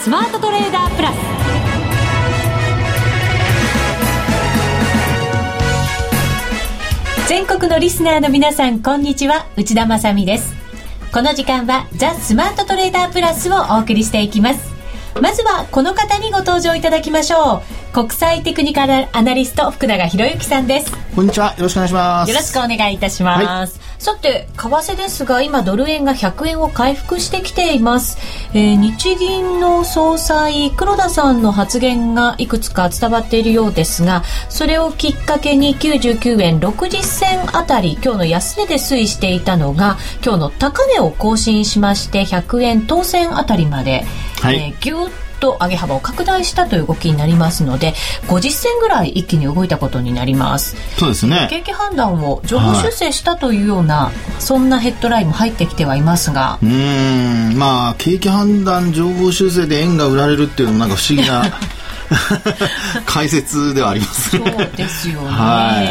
スマートトレーダープラス。全国のリスナーの皆さんこんにちは。内田まさです。この時間はザ・スマートトレーダープラスをお送りしていきます。まずはこの方にご登場いただきましょう。国際テクニカルアナリスト福永博之さんです。こんにちは。よろしくお願いします。よろしくお願いいたします、はいさて、為替ですが、今ドル円が100円を回復してきています。えー、日銀の総裁、黒田さんの発言がいくつか伝わっているようですが、それをきっかけに99円60銭あたり、今日の安値で推移していたのが、今日の高値を更新しまして、100円当選あたりまで、はい、えー、ぎゅっと上げ幅を拡大したという動きになりますので50銭ぐらい一気に動いたことになります。そうですね。景気判断を情報修正したというような、はい、そんなヘッドラインも入ってきてはいますが。うん。まあ景気判断情報修正で円が売られるっていうのもなんか不思議な 解説ではありますね。そうですよね、はい、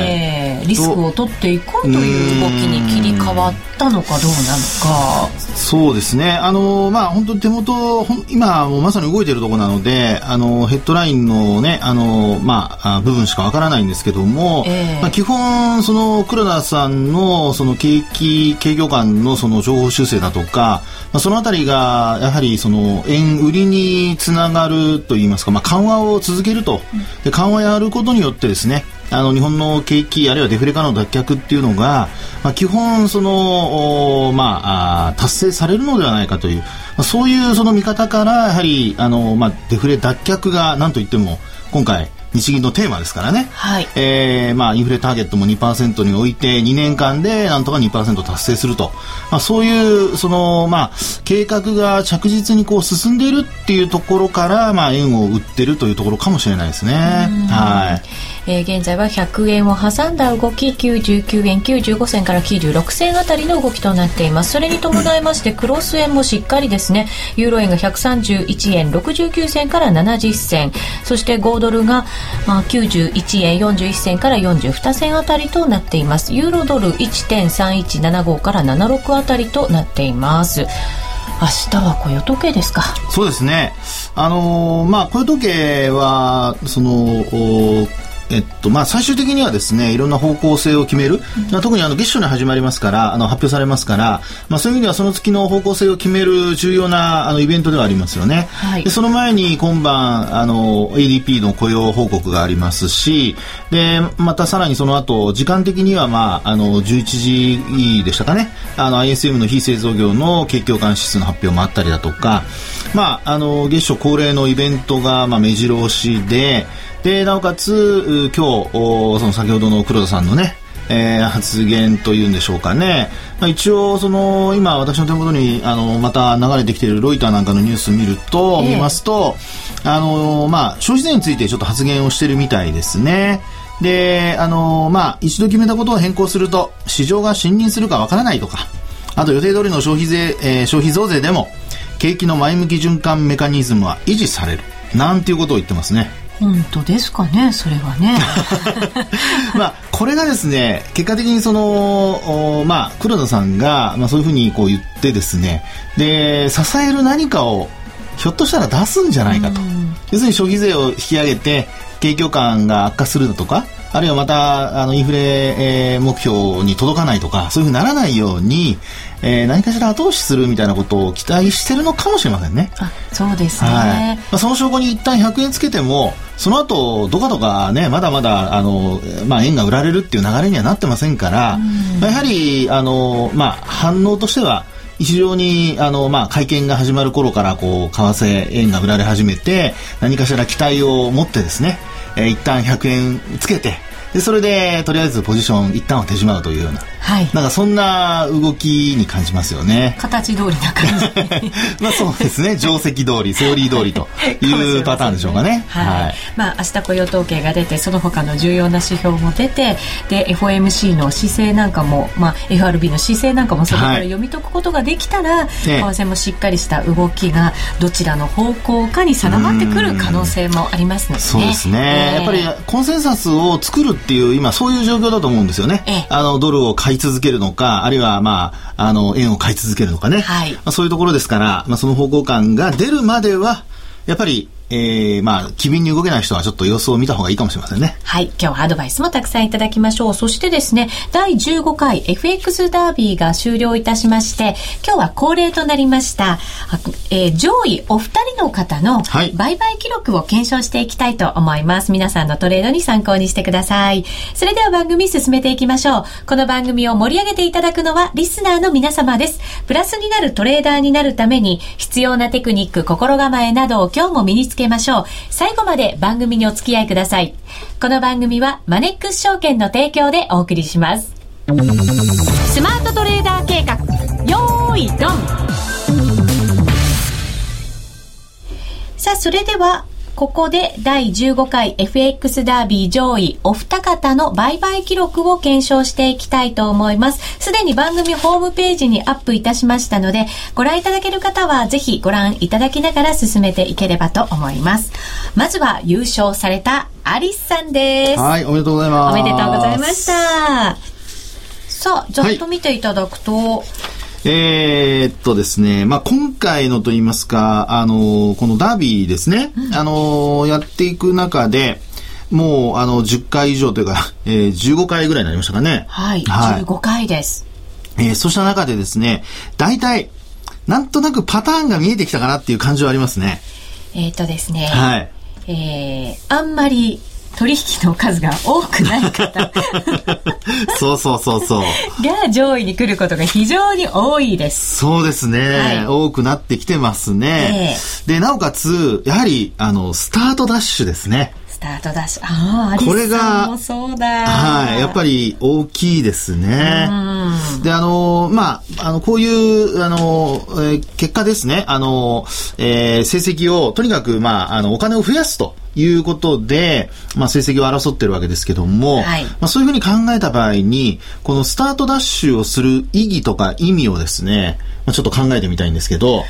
リスクを取っていこうという動きに切り替わったのかどうなのか。そうですね。あの、まあ、本当に手元、今、まさに動いているところなので、あの、ヘッドラインのね、あの、まあ、部分しかわからないんですけども、えー、まあ、基本、その、黒田さんの、その、景気、景況感の、その、情報修正だとか、まあ、そのあたりが、やはり、その、円売りにつながるといいますか、まあ、緩和を続けると。で、緩和やることによってですね、あの日本の景気あるいはデフレ化の脱却っていうのが、まあ、基本その、まあ、達成されるのではないかという、まあ、そういうその見方からやはりあの、まあ、デフレ脱却が何といっても今回日銀のテーマですからね、はい。えーまあ、インフレターゲットも2%に置いて2年間でなんとか2%達成すると、まあ、そういうその、まあ、計画が着実にこう進んでいるっていうところから、まあ、円を売ってるというところかもしれないですね。はいえー、現在は100円を挟んだ動き99円95銭から96銭あたりの動きとなっています。それに伴いましてクロス円もしっかりですね。ユーロ円が131円69銭から70銭。そして5ドルが、まあ、91円41銭から42銭あたりとなっています。ユーロドル1.3175から76あたりとなっています。明日は雇用統計ですか？そうですね。あのー、まあ雇用統計はそのえっとまあ、最終的にはですねいろんな方向性を決める、うん、特にあの月初に始まりますからあの発表されますから、まあ、そういう意味ではその月の方向性を決める重要なあのイベントではありますよね、はい、でその前に今晩あの ADP の雇用報告がありますしでまたさらにその後時間的には、まあ、あの11時でしたかね。あの ISM の非製造業の景況感指数の発表もあったりだとか、まあ、あの月初恒例のイベントが、まあ、目白押しででなおかつ今日その先ほどの黒田さんのねえー、発言というんでしょうかね、まあ、一応その今私の手元にあのまた流れてきているロイターなんかのニュース見ると、見ますとあの、まあ、消費税についてちょっと発言をしているみたいですね。で、あのまあ、一度決めたことを変更すると市場が信任するかわからないとかあと予定通りの消費税、えー、消費増税でも景気の前向き循環メカニズムは維持されるなんていうことを言ってますね。本当ですかねそれはね。まあこれがですね結果的にそのまあ黒田さんが、まあ、そういうふうにこう言ってですねで支える何かをひょっとしたら出すんじゃないかと、要するに消費税を引き上げて景況感が悪化するだとかあるいはまたあのインフレ、えー、目標に届かないとかそういうふうにならないように、えー、何かしら後押しするみたいなことを期待してるのかもしれませんね。あそうですね、はい。まあ、その証拠に一旦100円つけてもその後どかどかねまだまだあの、まあ、円が売られるっていう流れにはなってませんから、まあ、やはりあの、まあ、反応としては非常にあの、まあ、会見が始まる頃からこう為替円が売られ始めて何かしら期待を持ってですね、え、一旦100円つけてでそれでとりあえずポジション一旦は手締まうというような。はい、なんかそんな動きに感じますよね。形通りな感じ。まあそうですね。定石通りセオリー通りという パターンでしょうかね。はい、はい、まあ明日雇用統計が出てその他の重要な指標も出てで FOMC の姿勢なんかも、まあ、FRB の姿勢なんかもそこから読み解くことができたら、はい、為替もしっかりした動きがどちらの方向かに定まってくる可能性もありますので、ね、そうですね、えー、やっぱりコンセンサスを作るっていう今そういう状況だと思うんですよね、えー、あのドルを買い続けるのか、あるいは、まあ、あの、円を買い続けるのかね。はい。まあ、そういうところですから、まあ、その方向感が出るまでは、やっぱり、えー、まあ、機敏に動けない人はちょっと様子を見た方がいいかもしれませんね。はい。今日はアドバイスもたくさんいただきましょう。そしてですね、第15回 FX ダービーが終了いたしまして、今日は恒例となりました、えー、上位お二人の方の売買記録を検証していきたいと思います。はい、皆さんのトレードに参考にしてください。それでは番組進めていきましょう。この番組を盛り上げていただくのはリスナーの皆様です。プラスになるトレーダーになるために必要なテクニック、心構えなどを今日も身につけけましょう。最後まで番組にお付き合いください。この番組はマネックス証券の提供でお送りします。スマートトレーダー計画、よーい、ドンさあ、それでは、ここで第15回 FX ダービー上位お二方の売買記録を検証していきたいと思います。すでに番組ホームページにアップいたしましたので、ご覧いただける方はぜひご覧いただきながら進めていければと思います。まずは優勝されたアリスさんです。はい、おめでとうございます。おめでとうございました。さあ、ざっと見ていただくと、はいえー、っとですね、まあ、今回のといいますか、あの、このダービーですね、うん、あの、やっていく中で、もう、あの、10回以上というか、えー、15回ぐらいになりましたかね。はい、はい、15回です。えー、そうした中でですね、大体、なんとなくパターンが見えてきたかなっていう感じはありますね。えっ、とですね、はい。えー、あんまり取引の数が多くない方。そうそうそうそう。が上位に来ることが非常に多いです。そうですね、はい、多くなってきてますね、えー、でなおかつやはりあのスタートダッシュですねスタートダッシュ。ああ、これが、そうだ。はい。やっぱり大きいですね。で、あの、まあ、あの、こういう、あの、えー、結果ですね。あの、えー、成績を、とにかく、まあ、あの、お金を増やすと。いうことで、まあ、成績を争ってるわけですけども、はい、まあ、そういうふうに考えた場合に、このスタートダッシュをする意義とか意味をですね、まあ、ちょっと考えてみたいんですけど、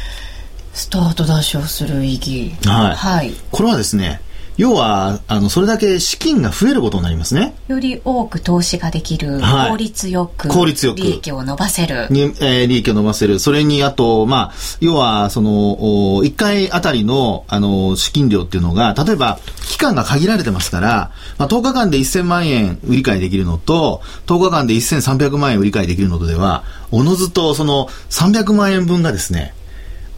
スタートダッシュをする意義。はい。はい、これはですね、要は、あの、それだけ資金が増えることになりますね。より多く投資ができる、はい、効率よく、効率よく、利益を伸ばせる。に、えー、利益を伸ばせる。それに、あと、まあ、要は、その、1回あたりの、あの、資金量っていうのが、例えば、期間が限られてますから、まあ、10日間で1000万円売り買いできるのと、10日間で1300万円売り買いできるのとでは、おのずと、その、300万円分がですね、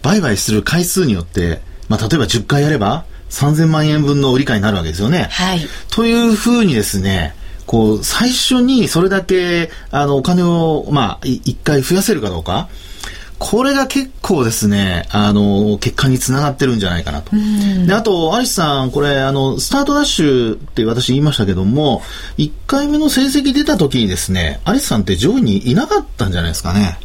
売買する回数によって、まあ、例えば10回やれば、3000万円分の売り買いになるわけですよね。はい。というふうにですね、こう、最初にそれだけ、あの、お金を、まあ、一回増やせるかどうか。これが結構ですね、あの、結果につながってるんじゃないかなと。で、あと、アリスさん、これ、あの、スタートダッシュって私言いましたけども、1回目の成績出た時にですね、アリスさんって上位にいなかったんじゃないですかね。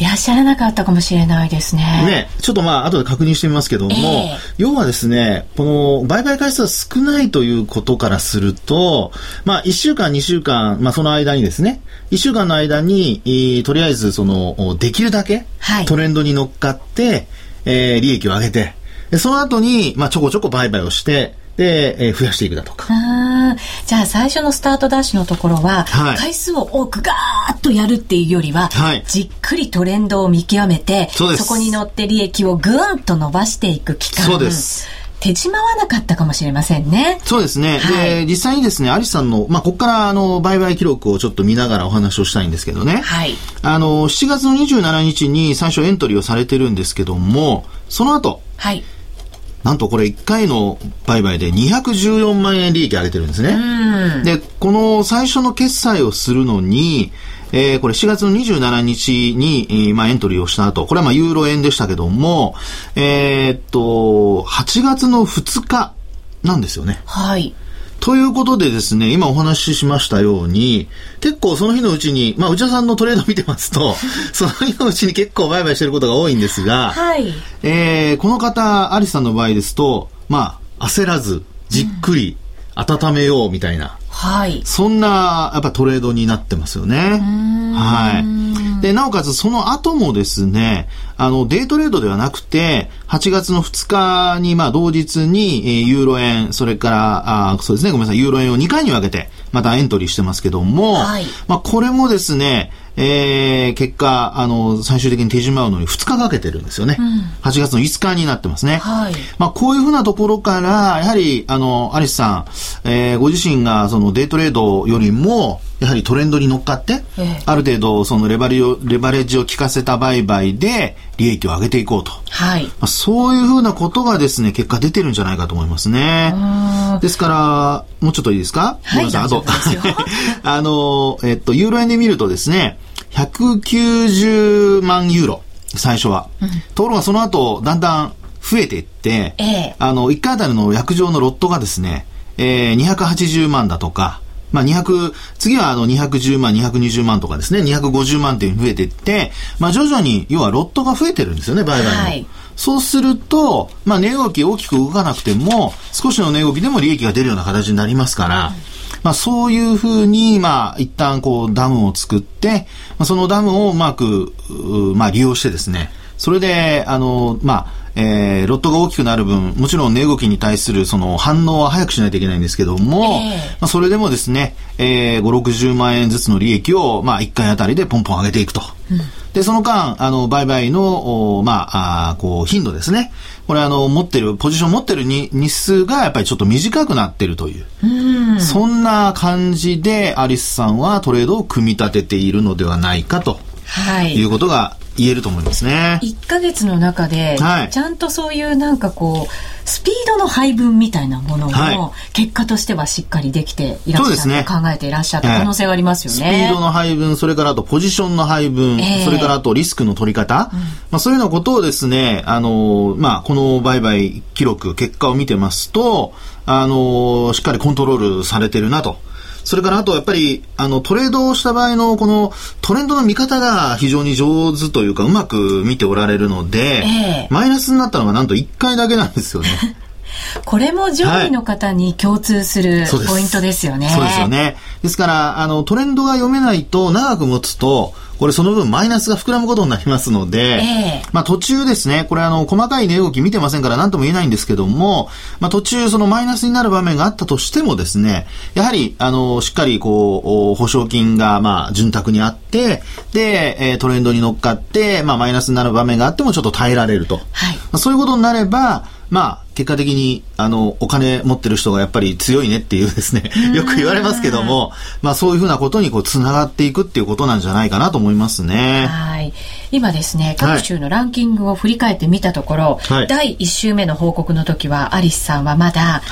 いらっしゃらなかったかもしれないですね。ね、ちょっとまあ、後で確認してみますけども、えー、要はですね、この、売買回数は少ないということからすると、まあ、1週間、2週間、まあ、その間にですね、1週間の間に、えー、とりあえず、その、できるだけ、トレンドに乗っかって、えー、利益を上げて、その後に、まあ、ちょこちょこ売買をして、で、えー、増やしていくだとか。じゃあ最初のスタートダッシュのところは、はい、回数を多くガーッとやるっていうよりは、はい、じっくりトレンドを見極めてそこに乗って利益をぐーんと伸ばしていく期間。そうです。手締まわなかったかもしれませんね。そうですね。はい、で、実際にですね、アリスさんの、まあ、ここからあの、売買記録をちょっと見ながらお話をしたいんですけどね。はい。あの、7月の27日に最初エントリーをされてるんですけども、その後、はい。なんとこれ1回の売買で214万円利益上げてるんですね。で、この最初の決済をするのに、えー、これ4月の27日に、えー、まあエントリーをした後、これはまあユーロ円でしたけども、えー、っと、8月の2日なんですよね。はい。ということでですね、今お話ししましたように、結構その日のうちに、まあ内田さんのトレード見てますと、その日のうちに結構売買してることが多いんですが、はい。えー、この方、アリスさんの場合ですと、まあ、焦らず、じっくり、温めようみたいな、はい。そんな、やっぱトレードになってますよね。はい。で、なおかつその後もですね、あの、デイトレードではなくて、8月の2日に、まあ、同日に、えー、ユーロ円、それから、あそうですね、ごめんなさい、ユーロ円を2回に分けて、またエントリーしてますけども、はい、まあ、これもですね、えー、結果、あの、最終的に手締まうのに2日かけてるんですよね。うん、8月の5日になってますね。はい。まあ、こういうふうなところから、やはり、あの、アリスさん、えー、ご自身がそのデイトレードよりも、やはりトレンドに乗っかって、ええ、ある程度そのレバレをレバレッジを効かせた売買で利益を上げていこうと。はい。まあ、そういうふうなことがですね、結果出てるんじゃないかと思いますね。ですから、もうちょっといいですか？はい。あと、あの、えっと、ユーロ円で見るとですね、190万ユーロ、最初は。うん、ところがその後、だんだん増えていって、ええ、あの、1回あたりの約定のロットがですね、えー、280万だとか、まあ、200、次はあの210万、220万とかですね、250万って増えていって、まあ、徐々に、要はロットが増えてるんですよね、売買の。はいそうすると、まあ、値動き大きく動かなくても、少しの値動きでも利益が出るような形になりますから、まあ、そういうふうに、まあ、一旦こう、ダムを作って、まあ、そのダムをうまく、まあ、利用してですね、それで、あの、まあ、えー、ロットが大きくなる分、もちろん値動きに対するその反応は早くしないといけないんですけども、えー、まあ、それでもですね、えー、5、60万円ずつの利益を、まあ、1回あたりでポンポン上げていくと。うん、で、その間、あの、売買の、まあ、あこう、頻度ですね。これ、あの、持ってる、ポジション持ってるに日数がやっぱりちょっと短くなってるという。うん、そんな感じで、アリスさんはトレードを組み立てているのではないかと。はい。いうことが言えると思いますね。1ヶ月の中で、はい、ちゃんとそういうなんかこう、スピードの配分みたいなものも、結果としてはしっかりできていらっしゃる、ね、考えていらっしゃった可能性はありますよね。スピードの配分、それからあとポジションの配分、えー、それからあとリスクの取り方、うん、まあ、そういうようなことをですね、あの、まあ、この売買記録、結果を見てますと、あの、しっかりコントロールされてるなと。それからあとやっぱり、あの、トレードをした場合のこのトレンドの見方が非常に上手というか、うまく見ておられるので、えー、マイナスになったのがなんと1回だけなんですよね。これも上位の方に共通するポイントですよね。そうですよね。ですから、あの、トレンドが読めないと長く持つと、これその分マイナスが膨らむことになりますので、えー、まあ途中ですね、これあの、細かい値動き見てませんから何とも言えないんですけども、まあ途中そのマイナスになる場面があったとしてもですね、やはり、あの、しっかりこう、保証金がまあ潤沢にあって、で、えトレンドに乗っかって、まあマイナスになる場面があってもちょっと耐えられると。はい、まあ、そういうことになれば、まあ、結果的に、あの、お金持ってる人がやっぱり強いねっていうですね、よく言われますけども、まあそういうふうなことにこう、つながっていくっていうことなんじゃないかなと思いますね。はい。今ですね、各州のランキングを振り返ってみたところ、はい、第1週目の報告の時は、アリスさんはまだ、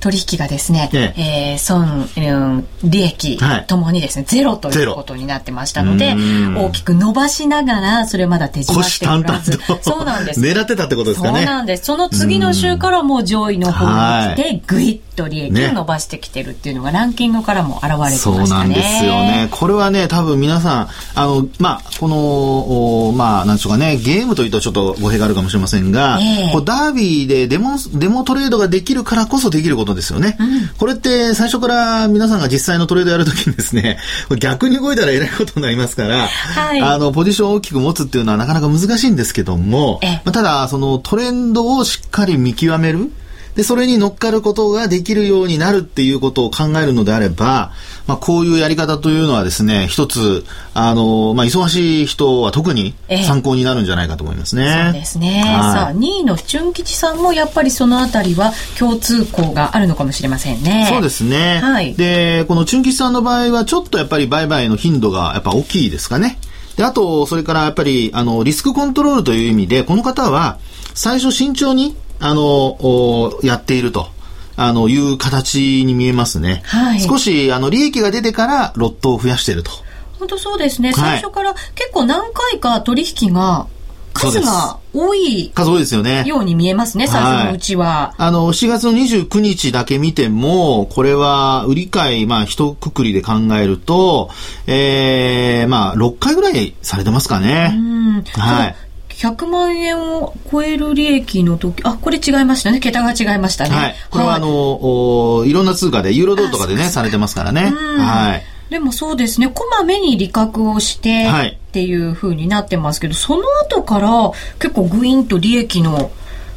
取引がですね、はい、えー、損、うん、利益ともにですね、ゼロということになってましたので、大きく伸ばしながら、それまだ手締まっておらず。そうなんです。狙ってたってことですかね。そうなんです。その次の週からもう上位の方に来て、ぐい。っと利益を伸ばしてきてるっていうのが、ランキングからも現れてましたね。そうなんですよね。これはね、多分皆さん、あの、まあ、この、まあ、なんでしょうかね、ゲームというとちょっと語弊があるかもしれませんが、えー、こうダービーでデモ、デモトレードができるからこそできることですよね。うん、これって最初から皆さんが実際のトレードやるときにですね、逆に動いたらえらいことになりますから、はい、あの、ポジションを大きく持つっていうのはなかなか難しいんですけども、まあ、ただ、そのトレンドをしっかり見極める、で、それに乗っかることができるようになるっていうことを考えるのであれば、まあ、こういうやり方というのはですね、一つ、あの、まあ、忙しい人は特に参考になるんじゃないかと思いますね。ええ、そうですね。はい、さあ、2位の純吉さんもやっぱりそのあたりは共通項があるのかもしれませんね。そうですね。はい。で、この純吉さんの場合はちょっとやっぱり売買の頻度がやっぱ大きいですかね。で、あと、それからやっぱり、あの、リスクコントロールという意味で、この方は、最初慎重にあの、やっていると。あの、いう形に見えますね。はい。少し、あの、利益が出てからロットを増やしていると。本当そうですね。最初から結構何回か取引が数が多い数多いですよね。ように見えますね、最初のうちは。はい、あの、4月の29日だけ見ても、これは売り買い、まあ、一括りで考えると、ええー、まあ、6回ぐらいされてますかね。うん。はい。100万円を超える利益の時、あ、これ違いましたね。桁が違いましたね。はい。これはあの、おいろんな通貨で、ユーロドルとかでね、されてますからね。はい。でもそうですね、こまめに利確をして、っていうふうになってますけど、その後から結構グインと利益の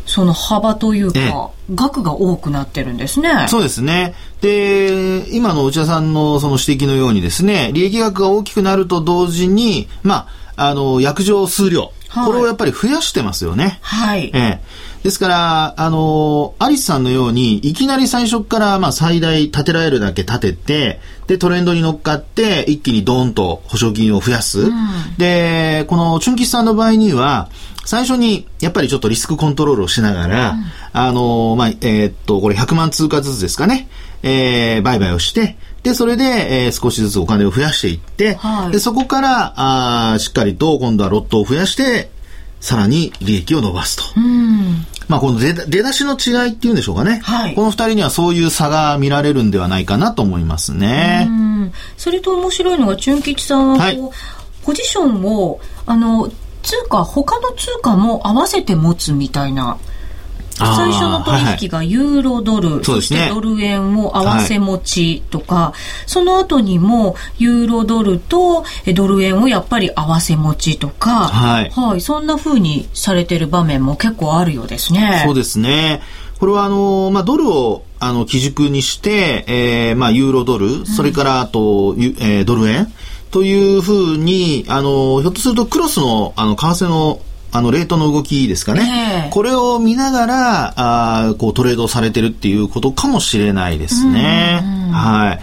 その幅というか、額が多くなってるんですね。そうですね。で、今の内田さんのその指摘のようにですね、利益額が大きくなると同時に、まあ、あの、約定数量、はい、これをやっぱり増やしてますよね。はい。ええですから、あの、アリスさんのように、いきなり最初から、まあ、最大立てられるだけ立てて、で、トレンドに乗っかって、一気にドーンと保証金を増やす。うん、で、この、チュンキスさんの場合には、最初に、やっぱりちょっとリスクコントロールをしながら、うん、あの、まあ、えー、っと、これ100万通貨ずつですかね、えー、売買をして、で、それで、えー、少しずつお金を増やしていって、はい、で、そこから、あしっかりと今度はロットを増やして、さらに利益を伸ばすと。まあ、この出出だしの違いっていうんでしょうかね。はい、この二人にはそういう差が見られるんではないかなと思いますね。それと面白いのが、チュン吉さんはこう、はい、ポジションを、あの、通貨、他の通貨も合わせて持つみたいな。最初の取引がユーロドル、はいはい、そしてドル円を合わせ持ちとか、はい、その後にもユーロドルとドル円をやっぱり合わせ持ちとか、はい、はい、そんな風にされてる場面も結構あるようですね。そうですね。これはあの、まあ、ドルをあの基軸にして、えー、まあ、ユーロドル、うん、それからあと、えー、ドル円というふうに、あの、ひょっとするとクロスの、あの、為替のあの、レートの動きですかね。これを見ながら、あこう、トレードされてるっていうことかもしれないですね。は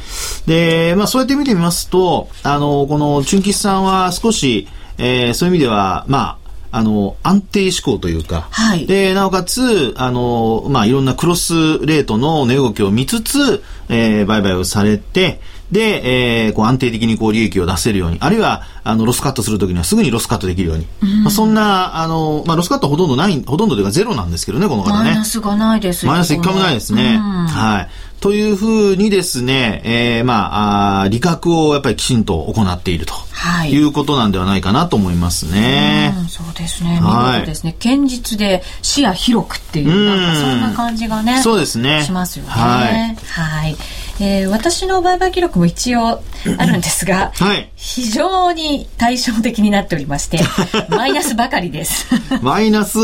い。で、まあ、そうやって見てみますと、あの、この、チュンキスさんは少し、えー、そういう意味では、まあ、あの、安定志向というか、はい、で、なおかつ、あの、まあ、いろんなクロスレートの値動きを見つつ、えー、売買をされて、で、えー、こう安定的にこう利益を出せるように、あるいは、あの、ロスカットするときにはすぐにロスカットできるように。うん、まあ、そんな、あの、まあ、ロスカットほとんどない、ほとんどというかゼロなんですけどね、この方ね。マイナスがないですマイナス一回もないですね。うん、はい。というふうにですね、えー、まあ、あ利確をやっぱりきちんと行っていると、はい、いうことなんではないかなと思いますね。うん、そうですね。見事ですね。堅実で視野広くっていう、なんかそんな感じがね。そうですね。しますよね。はい。はいえー、私の売買記録も一応あるんですが、はい、非常に対照的になっておりまして、マイナスばかりです。マイナス？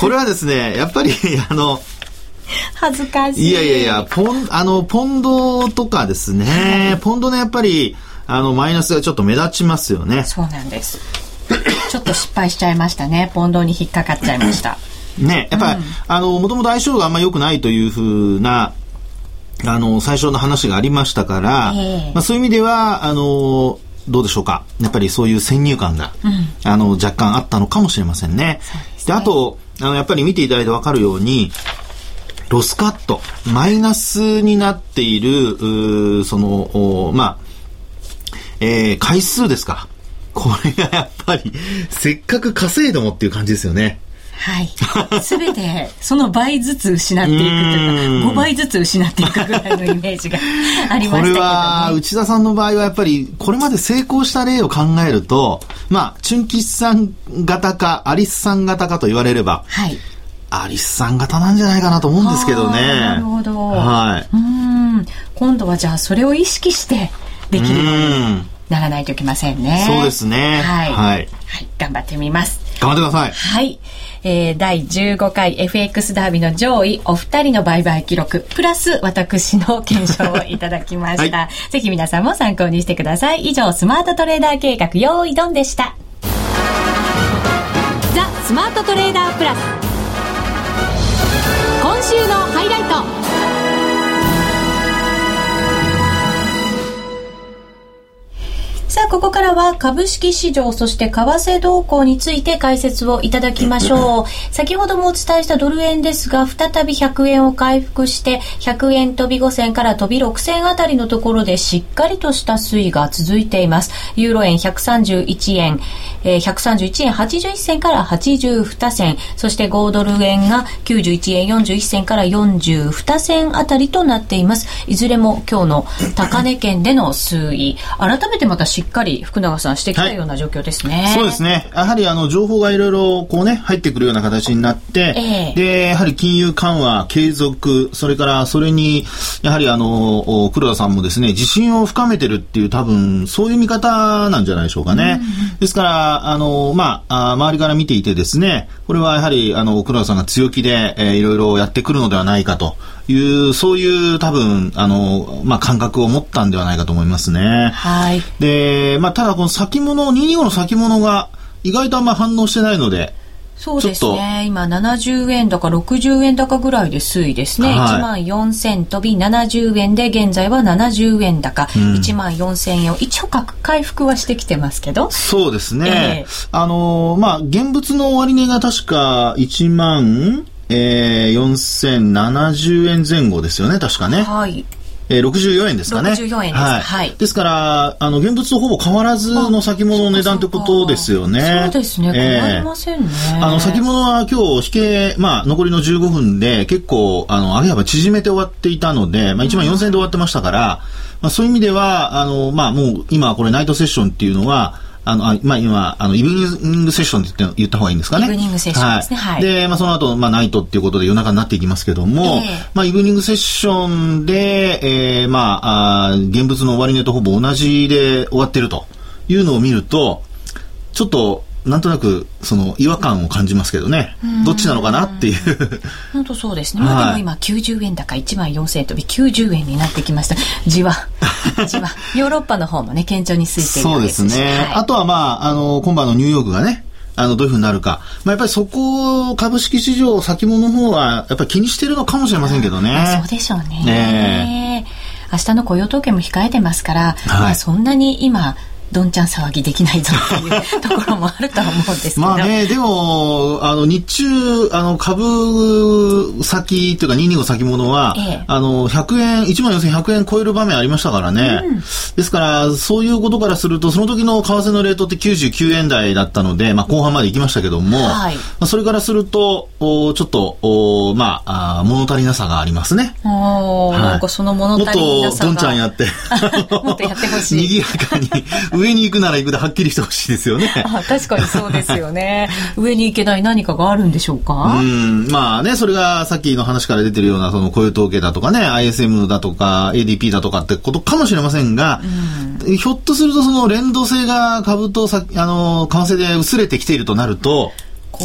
これはですね、やっぱり、あの、恥ずかしい。いやいやいや、ポン、あの、ポンドとかですね、はい、ポンドのやっぱり、あの、マイナスがちょっと目立ちますよね。そうなんです。ちょっと失敗しちゃいましたね。ポンドに引っかかっちゃいました。ね、やっぱり、うん、あの、もともと相性があんまり良くないというふうな、あの、最初の話がありましたから、えー、まあ、そういう意味では、あの、どうでしょうか。やっぱりそういう先入観が、うん、あの、若干あったのかもしれませんね。で、ね、あと、あの、やっぱり見ていただいてわかるように、ロスカット、マイナスになっている、その、まあ、えー、回数ですか。これがやっぱり、せっかく稼いでもっていう感じですよね。はい。すべて、その倍ずつ失っていくというか、5倍ずつ失っていくぐらいのイメージがありましたけど、ね、これは、内田さんの場合はやっぱり、これまで成功した例を考えると、まあ、チュンキスさん型か、アリスさん型かと言われれば、はい。アリスさん型なんじゃないかなと思うんですけどね。なるほど。はい。うん。今度はじゃあそれを意識してできるようにならないといけませんね。そうですね。はい。はい。はい、頑張ってみます。頑張ってください。はい。えー、第15回 FX ダービーの上位お二人の売買記録、プラス私の検証をいただきました。はい、ぜひ皆さんも参考にしてください。以上、スマートトレーダー計画、用意ドンでした。ザ・スマートトレーダープラス。今週のハイライト。さあ、ここからは株式市場、そして為替動向について解説をいただきましょう。先ほどもお伝えしたドル円ですが、再び100円を回復して、100円飛び5銭から飛び6銭あたりのところでしっかりとした推移が続いています。ユーロ円131円、えー、131円81銭から82銭、そして5ドル円が91円41銭から42銭あたりとなっています。いずれも今日の高値圏での推移、改めてまた刺しっかり福永さんしてきたような状況ですね。はい、そうですね。やはりあの情報がいろいろこうね、入ってくるような形になって、えー、で、やはり金融緩和継続、それからそれに、やはりあの、黒田さんもですね、自信を深めてるっていう多分、そういう見方なんじゃないでしょうかね。うん、ですから、あの、まあ、周りから見ていてですね、これはやはり、あの、黒田さんが強気で、えー、いろいろやってくるのではないかという、そういう多分、あの、まあ、感覚を持ったんではないかと思いますね。はい。で、まあ、ただこの先物、225の先物が意外とあんま反応してないので、そうですね。今70円高、60円高ぐらいで推移ですね。はい、1万4000飛び70円で、現在は70円高、うん、1万4000円を一応回復はしてきてますけど。そうですね。えー、あのー、まあ、現物の終値が確か1万、えー、4070円前後ですよね、確かね。はい。えー、64円ですかね。64円です。はい。はい、ですから、あの、現物とほぼ変わらずの先物の値段ってことですよね。そうですね。変わりませんね。えー、あの、先物は今日、引け、まあ、残りの15分で結構、あの、上げ幅縮めて終わっていたので、まあ、1万4000円で終わってましたから、まあ、そういう意味では、あの、まあ、もう、今、これ、ナイトセッションっていうのは、あの、あまあ、今、あの、イブニングセッションって言って言った方がいいんですかね。イブニングセッションですね。はい。はい、で、まあ、その後、まあ、ナイトっていうことで夜中になっていきますけども、えー、まあ、イブニングセッションで、えー、まあ、あ現物の終値とほぼ同じで終わってるというのを見ると、ちょっと、なんとなくその違和感を感じますけどね、どっちなのかなっていう。本当そうですね、まあ、でも今90円高1万4000円飛び90円になってきました。じわ。じわ。ヨーロッパの方もね堅調に推移ているそうですね、はい、あとはまああの今晩のニューヨークがねあの、どういうふうになるか。まあ、やっぱりそこ、株式市場先物の方は、やっぱり気にしてるのかもしれませんけどね。そうでしょうね。ね明日の雇用統計も控えてますから、はい、まあ、そんなに今、どんちゃん騒ぎできないぞっていうところもあるとは思うんですけど。まあねでもあの日中あの株先というか225先物は、ええ、あの100円1万4100円超える場面ありましたからね、うん、ですからそういうことからするとその時の為替のレートって99円台だったので、まあ、後半まで行きましたけども、はい、まあ、それからするとおちょっとおまああ物足りなさがありますね。お、はい、なんかその物足りなさが。もっとどんちゃんやって もっとやってほしい。賑やかに上に行くなら行くではっきりしてほしいですよね。あ確かにそうですよね。上に行けない何かがあるんでしょうか？うん、まあね、それがさっきの話から出てるような、その雇用統計だとかね、ISM だとか、ADP だとかってことかもしれませんが、ひょっとするとその連動性が株とさ、あの、為替で薄れてきているとなると、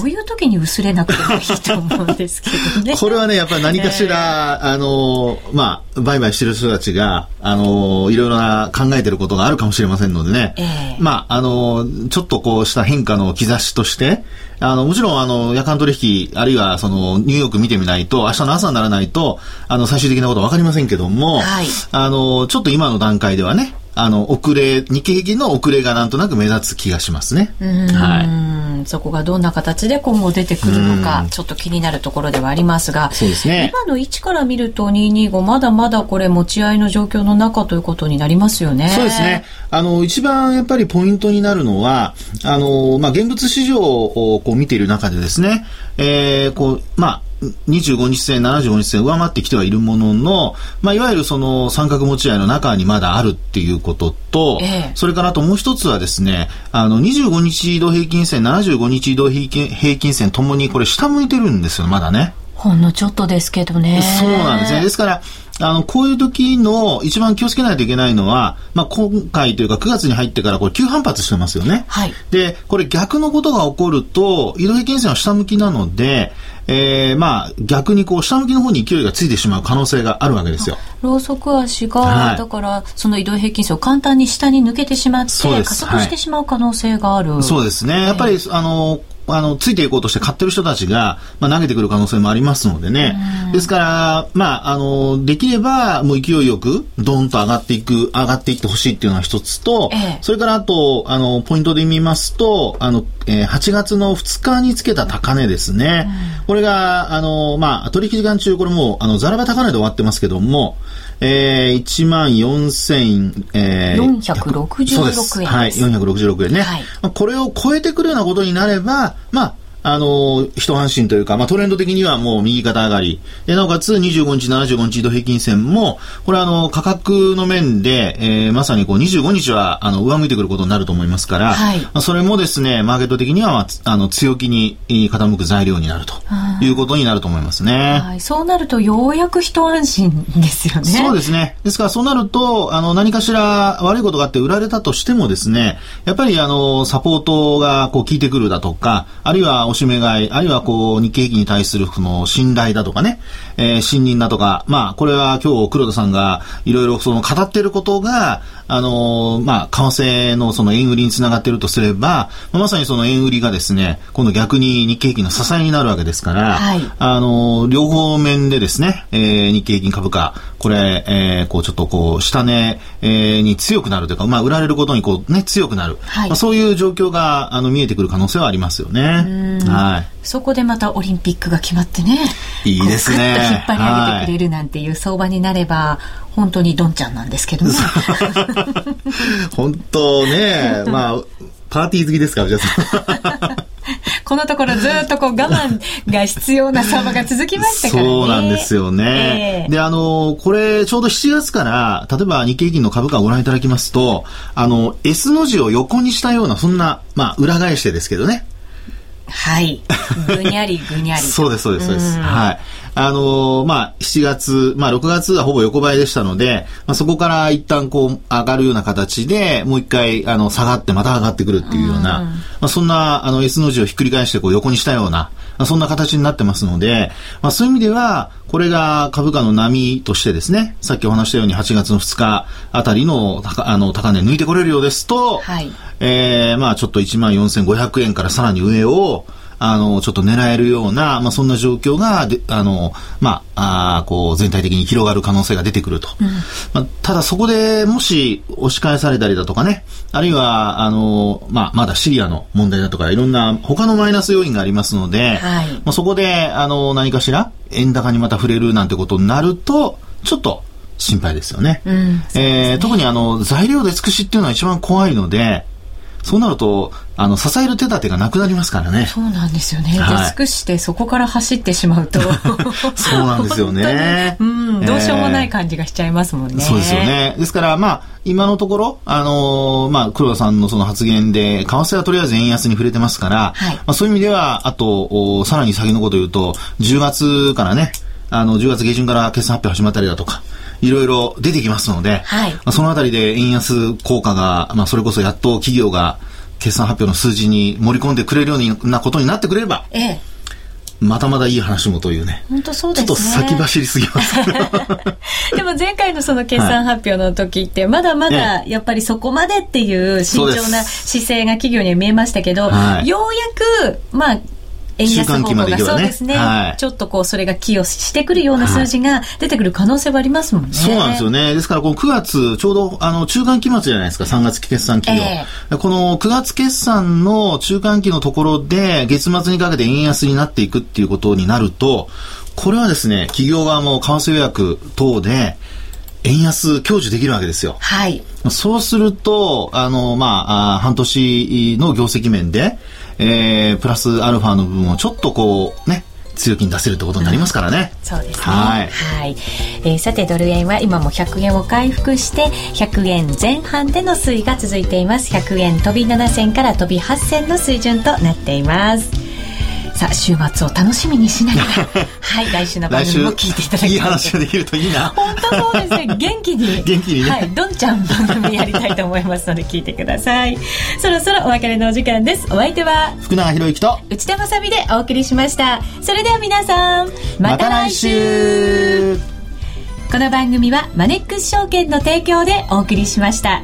こういう時に薄れなくてもいいと思うんですけどね。これはね、やっぱり何かしら、えー、あの、まあ、売買してる人たちが、あの、いろいろな考えてることがあるかもしれませんのでね。えー、まあ、あの、ちょっとこうした変化の兆しとして、あの、もちろん、あの、夜間取引、あるいは、その、ニューヨーク見てみないと、明日の朝にならないと、あの、最終的なことはわかりませんけども、はい、あの、ちょっと今の段階ではね、あの、遅れ、日経平均の遅れがなんとなく目立つ気がしますね。はい。そこがどんな形で今後出てくるのか、ちょっと気になるところではありますが、そうですね。今の位置から見ると225、まだまだこれ持ち合いの状況の中ということになりますよね。そうですね。あの、一番やっぱりポイントになるのは、あの、まあ、現物市場をこう見ている中でですね、えー、こう、まあ、25日線、75日線上回ってきてはいるものの、まあ、いわゆるその三角持ち合いの中にまだあるっていうことと、ええ、それからあともう一つはですね、あの、25日移動平均線、75日移動平均平均線ともにこれ下向いてるんですよ、まだね。ほんのちょっとですけどね。そうなんですね。ですから、あの、こういう時の一番気をつけないといけないのは、まあ、今回というか9月に入ってからこれ急反発してますよね。はい。で、これ逆のことが起こると、移動平均線は下向きなので、えー、まあ、逆にこう、下向きの方に勢いがついてしまう可能性があるわけですよ。ローソク足が、はい、だから、その移動平均線を簡単に下に抜けてしまって、加速してしまう可能性がある。そうですね。やっぱり、あの、あの、ついていこうとして買ってる人たちが、まあ、投げてくる可能性もありますのでね。ですから、まあ、あの、できれば、もう勢いよく、ドンと上がっていく、上がっていってほしいっていうのは一つと、ええ、それからあと、あの、ポイントで見ますと、あの、えー、8月の2日につけた高値ですね。これが、あの、まあ、取引時間中、これもう、あの、ザラバ高値で終わってますけども、えー、1万4000、えー、466円です。はい、466円ね。はい、これを超えてくるようなことになれば、まあ、あの、一安心というか、まあ、トレンド的にはもう右肩上がり。で、なおかつ25日、75日移動平均線も、これはあの、価格の面で、えー、まさにこう、25日は、あの、上向いてくることになると思いますから、はい、まあ、それもですね、マーケット的には、まあ、あの、強気に傾く材料になるということになると思いますね。はい、そうなると、ようやく一安心ですよね。そうですね。ですから、そうなると、あの、何かしら悪いことがあって売られたとしてもですね、やっぱりあの、サポートがこう効いてくるだとか、あるいはしめ買い、あるいはこう、日経平均に対するその信頼だとかね、えー、信任だとか、まあ、これは今日黒田さんがいろいろその語ってることが、あのー、まあ、為替のその円売りにつながっているとすれば、まさにその円売りがですね、今度逆に日経平均の支えになるわけですから、はい、あのー、両方面でですね、えー、日経平均株価、これ、えー、こうちょっとこう、下値、えー、に強くなるというか、まあ、売られることにこうね、強くなる。はい、まあ、そういう状況が、あの、見えてくる可能性はありますよね。はい。そこでまたオリンピックが決まってね。いいですね。引っ張り上げてくれるなんていう相場になれば、本当にドンちゃんなんですけどね。本当ね、まあ、パーティー好きですから、じゃあ。このところずっとこう我慢が必要な相場が続きましたからね。そうなんですよね。えー、で、あの、これちょうど7月から、例えば日経平均の株価をご覧いただきますと、あの、S の字を横にしたような、そんな、まあ、裏返してですけどね。はい。ぐにゃりぐにゃり。そうです、そうです、そうです。はい。あのー、まあ、7月、まあ、6月はほぼ横ばいでしたので、まあ、そこから一旦こう、上がるような形で、もう一回、あの、下がってまた上がってくるっていうような、まあ、そんな、あの、S の字をひっくり返してこう、横にしたような、まあ、そんな形になってますので、まあ、そういう意味では、これが株価の波としてですね、さっきお話したように8月の2日あたりの高あの高値抜いてこれるようですと、はい、えー、まあちょっと1万4500円からさらに上を、あの、ちょっと狙えるような、まあ、そんな状況が、であの、まあ、あこう、全体的に広がる可能性が出てくると。うん、まあ、ただ、そこでもし押し返されたりだとかね、あるいは、あの、まあ、まだシリアの問題だとか、いろんな他のマイナス要因がありますので、はい、まあ、そこで、あの、何かしら、円高にまた触れるなんてことになると、ちょっと、心配ですよね。うん、ねえー、特にあの材料で尽くしっていうのは一番怖いので、そうなると、あの、支える手立てがなくなりますからね。そうなんですよね。はい、くしてそこから走ってしまうと。そうなんですよね。うん、どうしようもない感じがしちゃいますもんね。そうですよね。ですから、まあ、今のところ、あのー、まあ、黒田さんのその発言で、為替はとりあえず円安に触れてますから、はい、まあ、そういう意味では、あと、さらに先のことを言うと、10月からね、あの、10月下旬から決算発表始まったりだとか、いろいろ出てきますので、はい、まあ、そのあたりで円安効果が、まあ、それこそやっと企業が決算発表の数字に盛り込んでくれるようなことになってくれれば、ええ、まだまだいい話もというね。本当そうですね。ちょっと先走りすぎます。でも前回のその決算発表の時って、まだまだやっぱりそこまでっていう慎重な姿勢が企業には見えましたけど、はい、ようやく、まあ、円安方向が、ね、そうですね、はい、ちょっとこうそれが寄与してくるような数字が出てくる可能性はありますもんね。そうなんですよね。ですからこの9月ちょうどあの中間期末じゃないですか3月期決算期えー、この9月決算の中間期のところで月末にかけて円安になっていくっていうことになるとこれはですね企業側も為替予約等で円安享受できるわけですよ。はい。そうすると、あの、まあ、半年の業績面で、えー、プラスアルファの部分をちょっとこうね強気に出せるってことになりますからね。そうですね。はい。はい、えー、さてドル円は今も100円を回復して100円前半での推移が続いています。100円飛び7銭から飛び8銭の水準となっています。さあ週末を楽しみにしながら。はい来週の番組も聞いていただきたい。いい話ができるといいな。本当そうですね。元気に。元気にね。はいどんちゃん番組やりたいと思いますので聞いてください。そろそろお別れのお時間です。お相手は福永博之と。内田まさでお送りしました。それでは皆さんまた来週。この番組はマネックス証券の提供でお送りしました。